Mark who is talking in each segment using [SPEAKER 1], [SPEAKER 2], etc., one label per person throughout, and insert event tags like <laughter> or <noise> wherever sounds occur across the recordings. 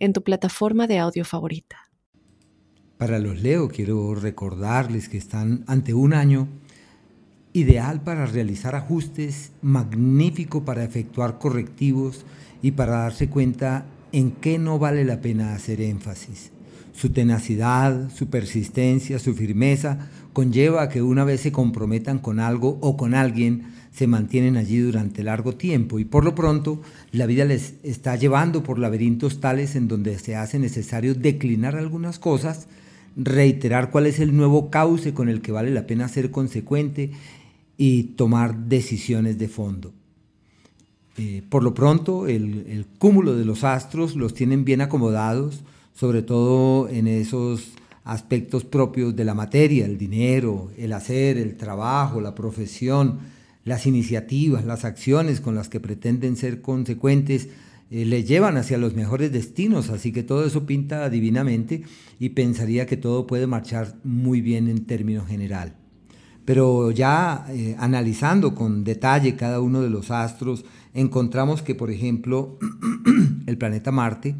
[SPEAKER 1] en tu plataforma de audio favorita.
[SPEAKER 2] Para los Leo quiero recordarles que están ante un año ideal para realizar ajustes, magnífico para efectuar correctivos y para darse cuenta en qué no vale la pena hacer énfasis. Su tenacidad, su persistencia, su firmeza conlleva a que una vez se comprometan con algo o con alguien, se mantienen allí durante largo tiempo y por lo pronto la vida les está llevando por laberintos tales en donde se hace necesario declinar algunas cosas, reiterar cuál es el nuevo cauce con el que vale la pena ser consecuente y tomar decisiones de fondo. Eh, por lo pronto, el, el cúmulo de los astros los tienen bien acomodados, sobre todo en esos aspectos propios de la materia, el dinero, el hacer, el trabajo, la profesión, las iniciativas, las acciones con las que pretenden ser consecuentes, eh, le llevan hacia los mejores destinos, así que todo eso pinta divinamente y pensaría que todo puede marchar muy bien en términos general. Pero ya eh, analizando con detalle cada uno de los astros, encontramos que, por ejemplo, <clears throat> el planeta Marte,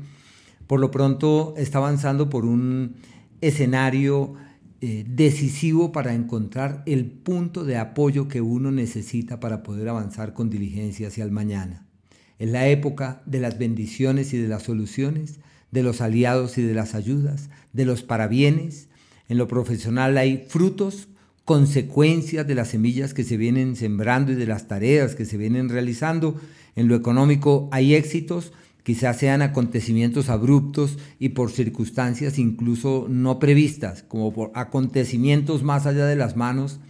[SPEAKER 2] por lo pronto está avanzando por un escenario eh, decisivo para encontrar el punto de apoyo que uno necesita para poder avanzar con diligencia hacia el mañana. Es la época de las bendiciones y de las soluciones, de los aliados y de las ayudas, de los parabienes. En lo profesional hay frutos, consecuencias de las semillas que se vienen sembrando y de las tareas que se vienen realizando. En lo económico hay éxitos, Quizás sean acontecimientos abruptos y por circunstancias incluso no previstas, como por acontecimientos más allá de las manos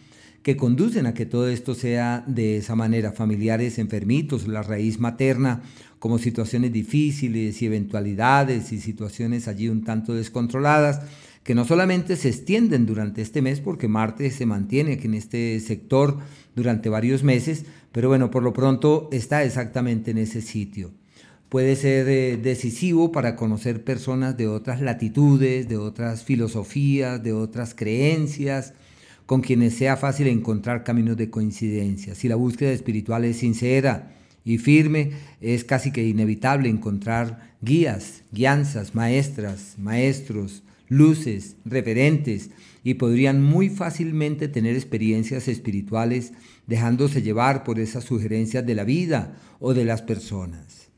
[SPEAKER 2] que conducen a que todo esto sea de esa manera, familiares enfermitos, la raíz materna, como situaciones difíciles y eventualidades y situaciones allí un tanto descontroladas, que no solamente se extienden durante este mes, porque Marte se mantiene aquí en este sector durante varios meses, pero bueno, por lo pronto está exactamente en ese sitio puede ser eh, decisivo para conocer personas de otras latitudes, de otras filosofías, de otras creencias, con quienes sea fácil encontrar caminos de coincidencia. Si la búsqueda espiritual es sincera y firme, es casi que inevitable encontrar guías, guianzas, maestras, maestros, luces, referentes, y podrían muy fácilmente tener experiencias espirituales dejándose llevar por esas sugerencias de la vida o de las personas.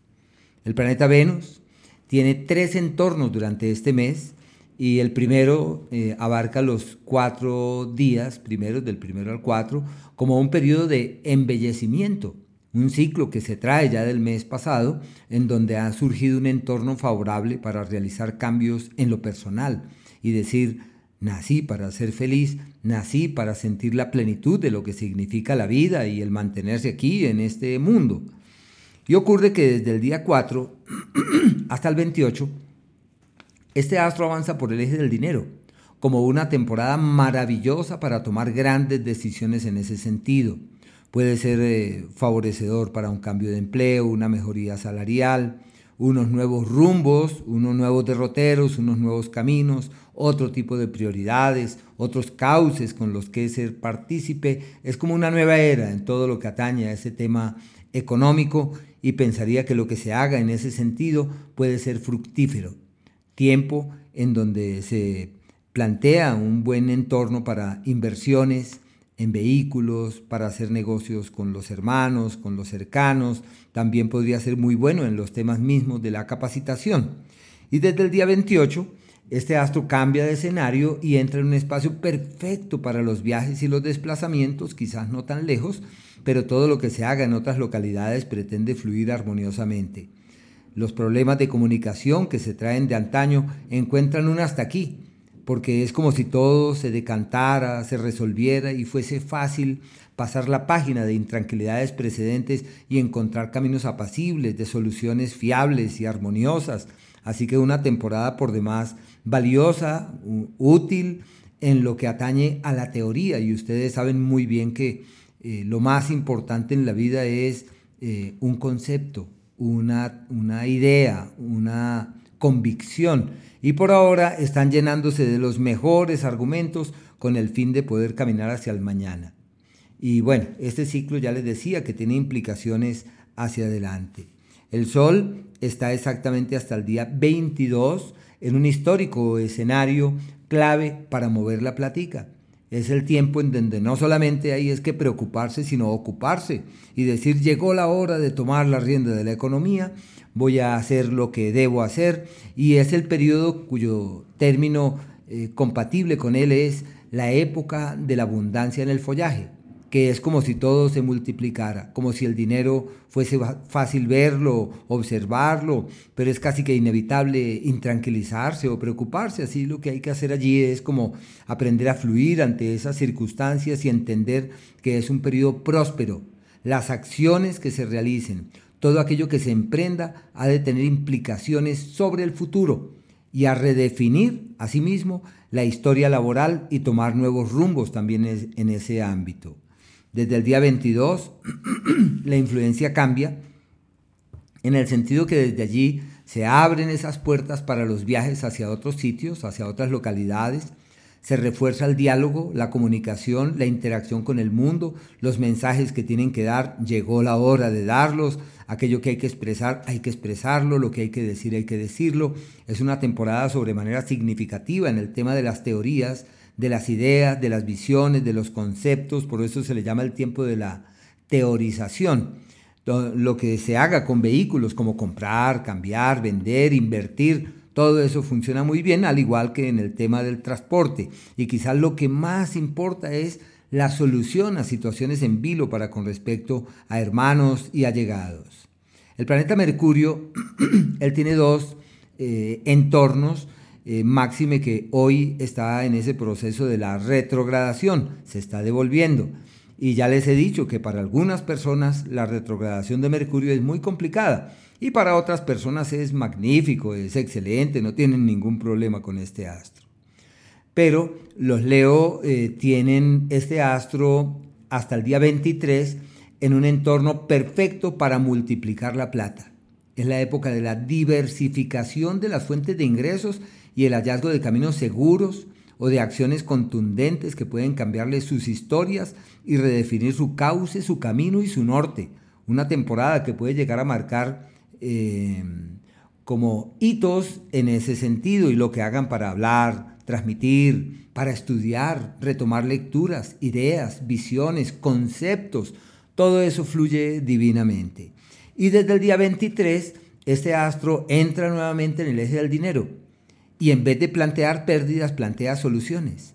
[SPEAKER 2] El planeta Venus tiene tres entornos durante este mes y el primero eh, abarca los cuatro días primeros, del primero al cuatro, como un periodo de embellecimiento, un ciclo que se trae ya del mes pasado, en donde ha surgido un entorno favorable para realizar cambios en lo personal y decir, nací para ser feliz, nací para sentir la plenitud de lo que significa la vida y el mantenerse aquí en este mundo. Y ocurre que desde el día 4 <clears throat> hasta el 28, este astro avanza por el eje del dinero, como una temporada maravillosa para tomar grandes decisiones en ese sentido. Puede ser eh, favorecedor para un cambio de empleo, una mejoría salarial, unos nuevos rumbos, unos nuevos derroteros, unos nuevos caminos, otro tipo de prioridades, otros cauces con los que ser partícipe. Es como una nueva era en todo lo que atañe a ese tema económico y pensaría que lo que se haga en ese sentido puede ser fructífero. Tiempo en donde se plantea un buen entorno para inversiones en vehículos, para hacer negocios con los hermanos, con los cercanos. También podría ser muy bueno en los temas mismos de la capacitación. Y desde el día 28, este astro cambia de escenario y entra en un espacio perfecto para los viajes y los desplazamientos, quizás no tan lejos, pero todo lo que se haga en otras localidades pretende fluir armoniosamente. Los problemas de comunicación que se traen de antaño encuentran un hasta aquí, porque es como si todo se decantara, se resolviera y fuese fácil pasar la página de intranquilidades precedentes y encontrar caminos apacibles, de soluciones fiables y armoniosas Así que una temporada por demás valiosa, útil en lo que atañe a la teoría. Y ustedes saben muy bien que eh, lo más importante en la vida es eh, un concepto, una, idea, una convicción. Y por ahora están llenándose de los mejores argumentos con el fin de poder caminar hacia el mañana. Y bueno, este ciclo ya les decía que tiene implicaciones hacia adelante. El Sol está exactamente hasta el día 22 en un histórico escenario clave para mover la platica. Es el tiempo en donde no solamente hay es que preocuparse, sino ocuparse y decir llegó la hora de tomar la rienda de la economía, voy a hacer lo que debo hacer y es el periodo cuyo término eh, compatible con él es la época de la abundancia en el follaje que es como si todo se multiplicara, como si el dinero fuese fácil verlo, observarlo, pero es casi que inevitable intranquilizarse o preocuparse. Así lo que hay que hacer allí es como aprender a fluir ante esas circunstancias y entender que es un periodo próspero. Las acciones que se realicen, todo aquello que se emprenda ha de tener implicaciones sobre el futuro y a redefinir asimismo la historia laboral y tomar nuevos rumbos también en ese ámbito. Desde el día 22 <clears throat> la influencia cambia en el sentido que desde allí se abren esas puertas para los viajes hacia otros sitios, hacia otras localidades, se refuerza el diálogo, la comunicación, la interacción con el mundo, los mensajes que tienen que dar, llegó la hora de darlos, aquello que hay que expresar, hay que expresarlo, lo que hay que decir, hay que decirlo. Es una temporada sobremanera significativa en el tema de las teorías, de las ideas, de las visiones, de los conceptos, por eso se le llama el tiempo de la teorización. Lo que se haga con vehículos como comprar, cambiar, vender, invertir, todo eso funciona muy bien, al igual que en el tema del transporte. Y quizás lo que más importa es la solución a situaciones en vilo para con respecto a hermanos y allegados. El planeta Mercurio, <clears throat> él tiene dos eh, entornos eh, máxime que hoy está en ese proceso de la retrogradación, se está devolviendo. Y ya les he dicho que para algunas personas la retrogradación de Mercurio es muy complicada y para otras personas es magnífico, es excelente, no tienen ningún problema con este astro. Pero los Leo eh, tienen este astro hasta el día 23 en un entorno perfecto para multiplicar la plata. Es la época de la diversificación de las fuentes de ingresos y el hallazgo de caminos seguros o de acciones contundentes que pueden cambiarle sus historias y redefinir su cauce, su camino y su norte. Una temporada que puede llegar a marcar eh, como hitos en ese sentido y lo que hagan para hablar, transmitir, para estudiar, retomar lecturas, ideas, visiones, conceptos. Todo eso fluye divinamente. Y desde el día 23, este astro entra nuevamente en el eje del dinero y en vez de plantear pérdidas, plantea soluciones.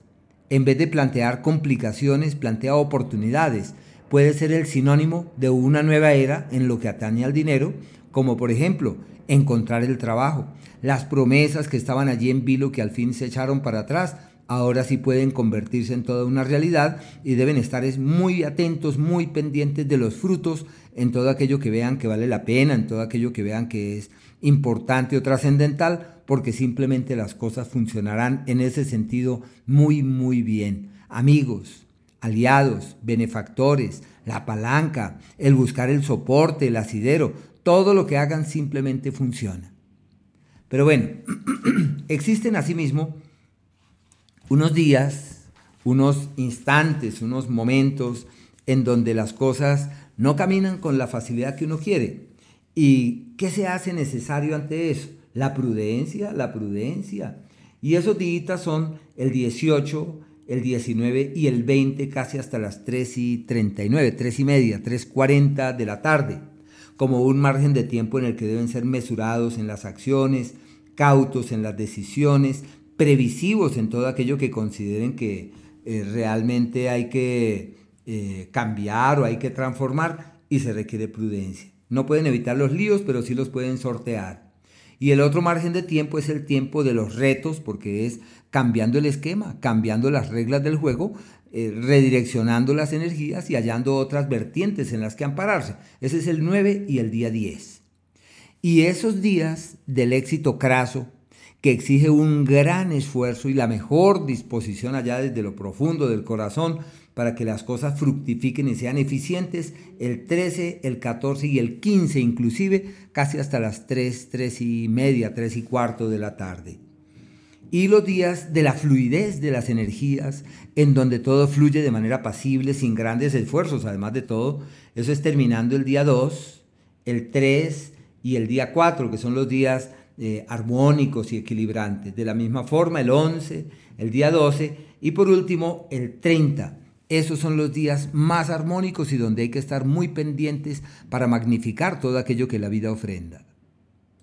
[SPEAKER 2] En vez de plantear complicaciones, plantea oportunidades. Puede ser el sinónimo de una nueva era en lo que atañe al dinero, como por ejemplo encontrar el trabajo. Las promesas que estaban allí en vilo que al fin se echaron para atrás, ahora sí pueden convertirse en toda una realidad y deben estar muy atentos, muy pendientes de los frutos en todo aquello que vean que vale la pena, en todo aquello que vean que es importante o trascendental, porque simplemente las cosas funcionarán en ese sentido muy, muy bien. Amigos, aliados, benefactores, la palanca, el buscar el soporte, el asidero, todo lo que hagan simplemente funciona. Pero bueno, <clears throat> existen asimismo unos días, unos instantes, unos momentos en donde las cosas no caminan con la facilidad que uno quiere. ¿Y qué se hace necesario ante eso? La prudencia, la prudencia. Y esos días son el 18, el 19 y el 20, casi hasta las 3 y 39, 3 y media, 3.40 de la tarde, como un margen de tiempo en el que deben ser mesurados en las acciones, cautos en las decisiones, previsivos en todo aquello que consideren que eh, realmente hay que eh, cambiar o hay que transformar y se requiere prudencia. No pueden evitar los líos, pero sí los pueden sortear. Y el otro margen de tiempo es el tiempo de los retos, porque es cambiando el esquema, cambiando las reglas del juego, eh, redireccionando las energías y hallando otras vertientes en las que ampararse. Ese es el 9 y el día 10. Y esos días del éxito craso, que exige un gran esfuerzo y la mejor disposición allá desde lo profundo del corazón para que las cosas fructifiquen y sean eficientes, el 13, el 14 y el 15 inclusive, casi hasta las 3, 3 y media, 3 y cuarto de la tarde. Y los días de la fluidez de las energías, en donde todo fluye de manera pasible, sin grandes esfuerzos, además de todo, eso es terminando el día 2, el 3 y el día 4, que son los días eh, armónicos y equilibrantes. De la misma forma, el 11, el día 12 y por último, el 30 esos son los días más armónicos y donde hay que estar muy pendientes para magnificar todo aquello que la vida ofrenda.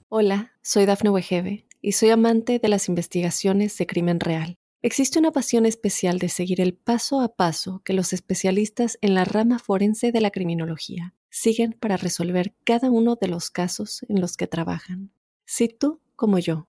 [SPEAKER 1] Hola, soy Dafne Wegebe y soy amante de las investigaciones de crimen real. Existe una pasión especial de seguir el paso a paso que los especialistas en la rama forense de la criminología siguen para resolver cada uno de los casos en los que trabajan. Si tú, como yo,